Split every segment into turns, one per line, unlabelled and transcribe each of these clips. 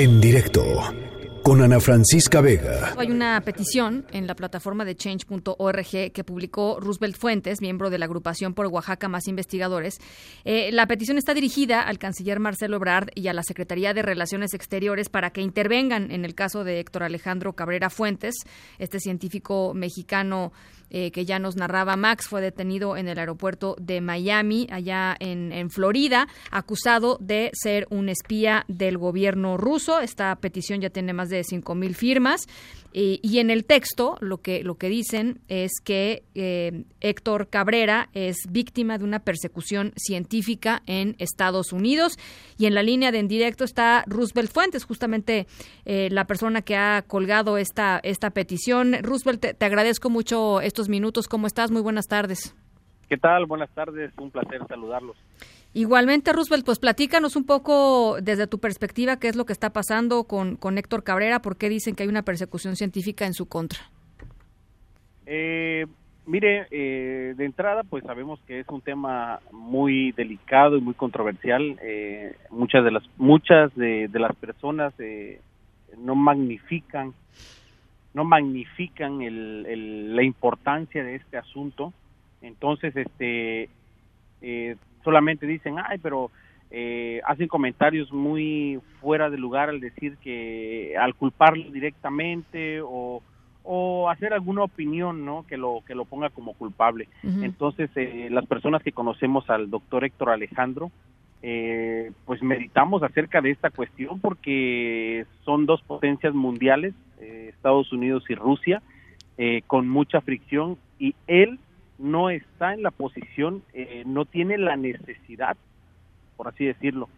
En directo con Ana Francisca Vega.
Hay una petición en la plataforma de change.org que publicó Roosevelt Fuentes, miembro de la agrupación por Oaxaca Más Investigadores. Eh, la petición está dirigida al canciller Marcelo Ebrard y a la Secretaría de Relaciones Exteriores para que intervengan en el caso de Héctor Alejandro Cabrera Fuentes, este científico mexicano eh, que ya nos narraba Max, fue detenido en el aeropuerto de Miami, allá en, en Florida, acusado de ser un espía del gobierno ruso. Esta petición ya tiene más de cinco mil firmas. Y, en el texto lo que, lo que dicen es que eh, Héctor Cabrera es víctima de una persecución científica en Estados Unidos. Y en la línea de en directo está Roosevelt Fuentes, justamente eh, la persona que ha colgado esta, esta petición. Roosevelt, te, te agradezco mucho estos minutos. ¿Cómo estás? Muy buenas tardes.
¿Qué tal? Buenas tardes. Un placer saludarlos.
Igualmente, Roosevelt, pues platícanos un poco desde tu perspectiva qué es lo que está pasando con, con Héctor Cabrera, por qué dicen que hay una persecución científica en su contra.
Eh, mire, eh, de entrada, pues sabemos que es un tema muy delicado y muy controversial. Eh, muchas de las muchas de, las personas no magnifican no magnifican la importancia de este asunto. Entonces, este solamente dicen, ay, pero eh, hacen comentarios muy fuera de lugar al decir que al culparlo directamente o, o hacer alguna opinión no que lo que lo ponga como culpable entonces eh, las personas que conocemos al doctor Héctor Alejandro eh, pues meditamos acerca de esta cuestión porque son dos potencias mundiales Estados Unidos y Rusia con mucha fricción y él no está en la posición, eh, no tiene la necesidad, por así decirlo,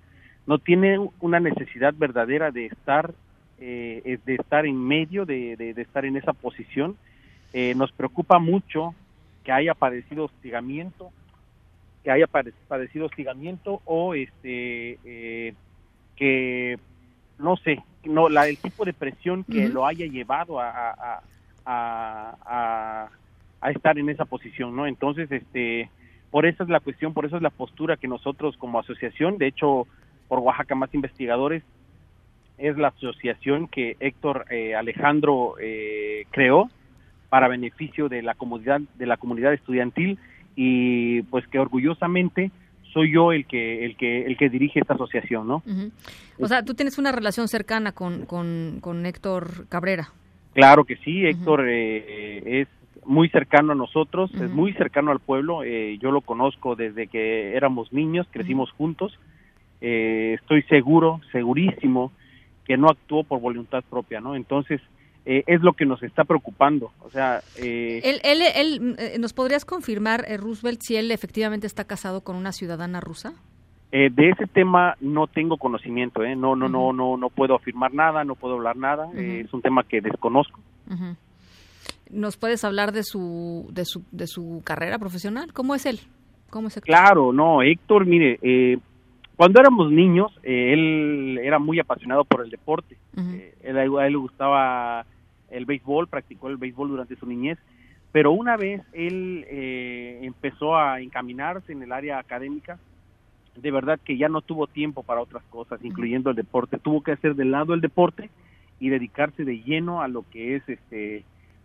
no tiene una necesidad verdadera de estar, eh, de estar en medio, de, de, estar en esa posición. Eh, nos preocupa mucho que haya padecido hostigamiento, que haya padecido hostigamiento o este que no sé, no la el tipo de presión que lo haya llevado a, a a estar en esa posición, ¿no? Entonces, este, por eso es la cuestión, por eso es la postura que nosotros como asociación, de hecho, por Oaxaca Más Investigadores, es la asociación que Héctor eh, Alejandro eh, creó para beneficio de la comunidad de la comunidad estudiantil y pues que orgullosamente soy yo el que el que el que dirige esta asociación, ¿no?
O sea, tú tienes una relación cercana con, con, Héctor Cabrera.
Claro que sí, Héctor eh, es muy cercano a nosotros, es muy cercano al pueblo. Eh, yo lo conozco desde que éramos niños, crecimos juntos. Eh, estoy seguro, segurísimo, que no actuó por voluntad propia, ¿no? Entonces, eh, es lo que nos está preocupando. O sea,
él, él, él, ¿nos podrías confirmar, Roosevelt, si él efectivamente está casado con una ciudadana rusa?
de ese tema no tengo conocimiento, ¿eh? No, no, no, no, no puedo afirmar nada, no puedo hablar nada. es un tema que desconozco.
¿Nos puedes hablar de su, de su, de su carrera profesional? ¿Cómo es él? ¿Cómo es
Claro, no, Héctor, mire, eh, cuando éramos niños, eh, él era muy apasionado por el deporte. Eh, él, a él le gustaba el béisbol, practicó el béisbol durante su niñez, pero una vez él empezó a encaminarse en el área académica, de verdad que ya no tuvo tiempo para otras cosas, incluyendo el deporte. Tuvo que hacer de lado el deporte y dedicarse de lleno a lo que es este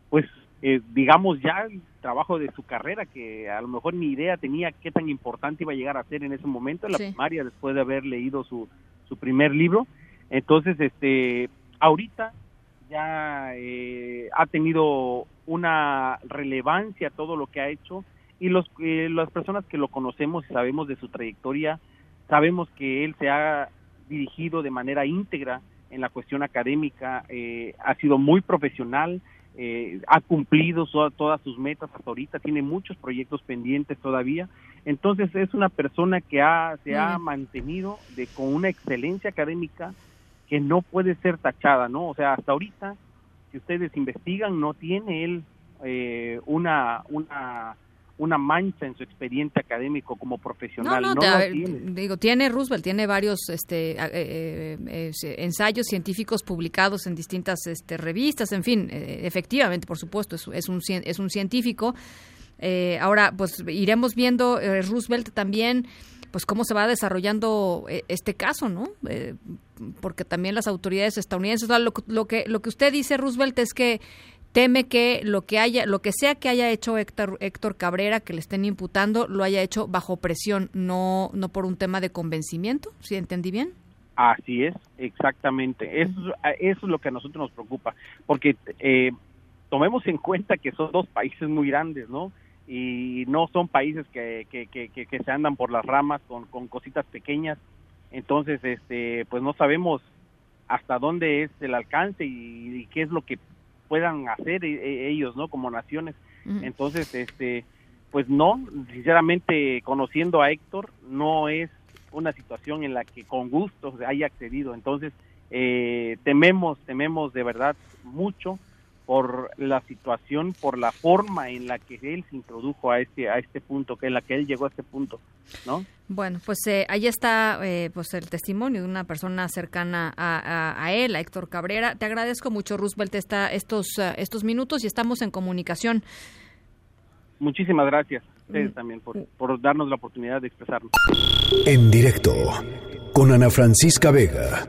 pues eh, digamos ya el trabajo de su carrera que a lo mejor ni idea tenía qué tan importante iba a llegar a ser en ese momento en la primaria después de haber leído su, su primer libro. Entonces este ahorita ya eh, ha tenido una relevancia todo lo que ha hecho y los eh, las personas que lo conocemos y sabemos de su trayectoria sabemos que él se ha dirigido de manera íntegra en la cuestión académica ha sido muy profesional eh, ha cumplido todas sus metas hasta ahorita, tiene muchos proyectos pendientes todavía. Entonces es una persona que ha, se ha mantenido de, con una excelencia académica que no puede ser tachada, ¿no? O sea, hasta ahorita, si ustedes investigan, no tiene él eh, una, una una mancha en su expediente académico como profesional. No, no,
tiene. digo, tiene Roosevelt, tiene varios este, eh, eh, ensayos científicos publicados en distintas este, revistas, en fin, eh, efectivamente, por supuesto, es, es, un, es un científico. ahora, pues iremos viendo Roosevelt también pues cómo se va desarrollando eh, este caso, ¿no? Eh, porque también las autoridades estadounidenses, lo, lo, que lo que usted dice, Roosevelt, es que teme que lo que haya, lo que sea que haya hecho Héctor, Héctor Cabrera, que le estén imputando, lo haya hecho bajo presión, no, no por un tema de convencimiento, ¿sí entendí bien?
Así es, exactamente. Eso, eso es lo que a nosotros nos preocupa, porque eh, tomemos en cuenta que son dos países muy grandes, ¿no? Y no son países que, que, que, que se andan por las ramas con, con cositas pequeñas. Entonces, este, pues no sabemos hasta dónde es el alcance y, qué es lo que puedan hacer e, e, ellos, ¿no? Como naciones. Entonces, este, pues no, sinceramente, conociendo a Héctor, no es una situación en la que con gusto haya accedido. Entonces, eh, tememos, tememos de verdad mucho por la situación, por la forma en la que él se introdujo a este a este punto, que en la que él llegó a este punto, ¿no?
Bueno, pues eh, ahí está eh, pues el testimonio de una persona cercana a, él, a Héctor Cabrera. Te agradezco mucho, Roosevelt, esta, estos uh, estos minutos y estamos en comunicación.
Muchísimas gracias ustedes mm. también por, por darnos la oportunidad de expresarnos.
En directo con Ana Francisca Vega.